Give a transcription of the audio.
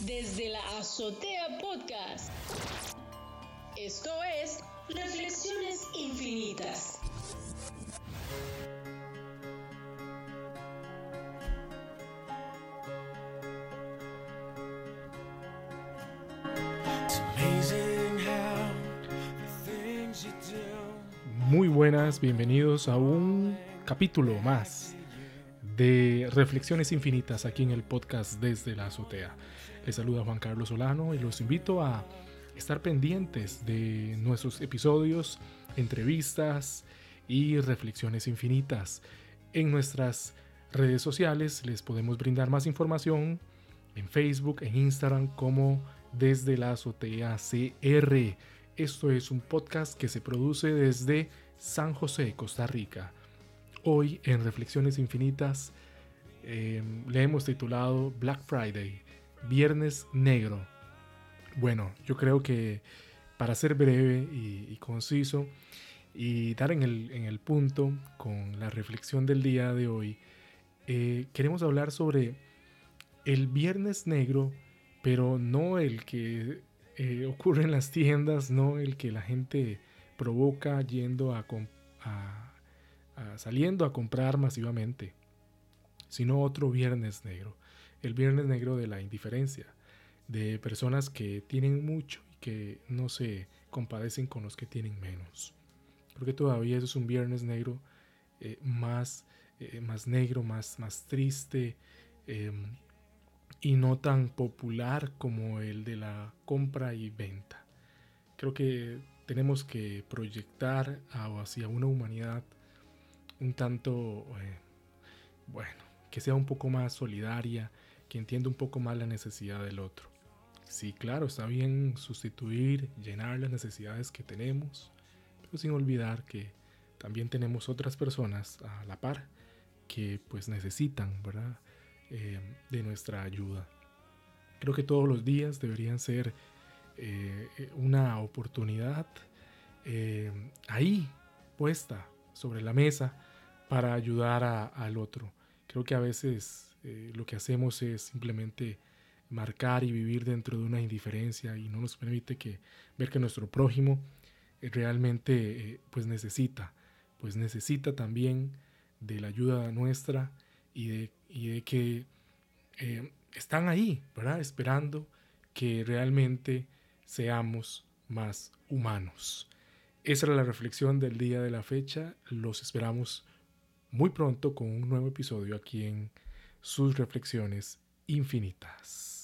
desde la Azotea Podcast. Esto es Reflexiones Infinitas. Muy buenas, bienvenidos a un capítulo más de Reflexiones Infinitas aquí en el podcast desde la azotea. Les saluda Juan Carlos Solano y los invito a estar pendientes de nuestros episodios, entrevistas y reflexiones infinitas. En nuestras redes sociales les podemos brindar más información en Facebook, en Instagram como desde la azotea CR. Esto es un podcast que se produce desde San José, Costa Rica. Hoy en Reflexiones Infinitas em, le hemos titulado Black Friday, Viernes Negro. Bueno, yo creo que para ser breve y, conciso y dar en el, punto con la reflexión del día de hoy, eh, queremos hablar sobre el Viernes Negro, pero no el que eh, ocurre en las tiendas, no el que la gente provoca yendo a, a saliendo a comprar masivamente, sino otro viernes negro, el viernes negro de la indiferencia, de personas que tienen mucho y que no se compadecen con los que tienen menos. Creo que todavía es un viernes negro eh, más, eh, más negro, más, más triste em, y no tan popular como el de la compra y venta. Creo que tenemos que proyectar hacia una humanidad un tanto, eh, bueno, que sea un poco más solidaria, que entienda un poco más la necesidad del otro. Sí, claro, está bien sustituir, llenar las necesidades que tenemos, pero sin olvidar que también tenemos otras personas a la par que pues necesitan, ¿verdad? Eh, de nuestra ayuda. Creo que todos los días deberían ser eh, una oportunidad ahí puesta sobre la mesa para ayudar al otro. Creo que a veces eh, lo que hacemos es simplemente marcar y vivir dentro de una indiferencia y no nos permite que, ver que nuestro prójimo eh, realmente eh, pues necesita, pues necesita también de la ayuda nuestra y de, y de que están ahí, ¿verdad? Esperando que realmente seamos más humanos. Esa era la reflexión del día de la fecha. Los esperamos muy pronto con un nuevo episodio aquí en sus reflexiones infinitas.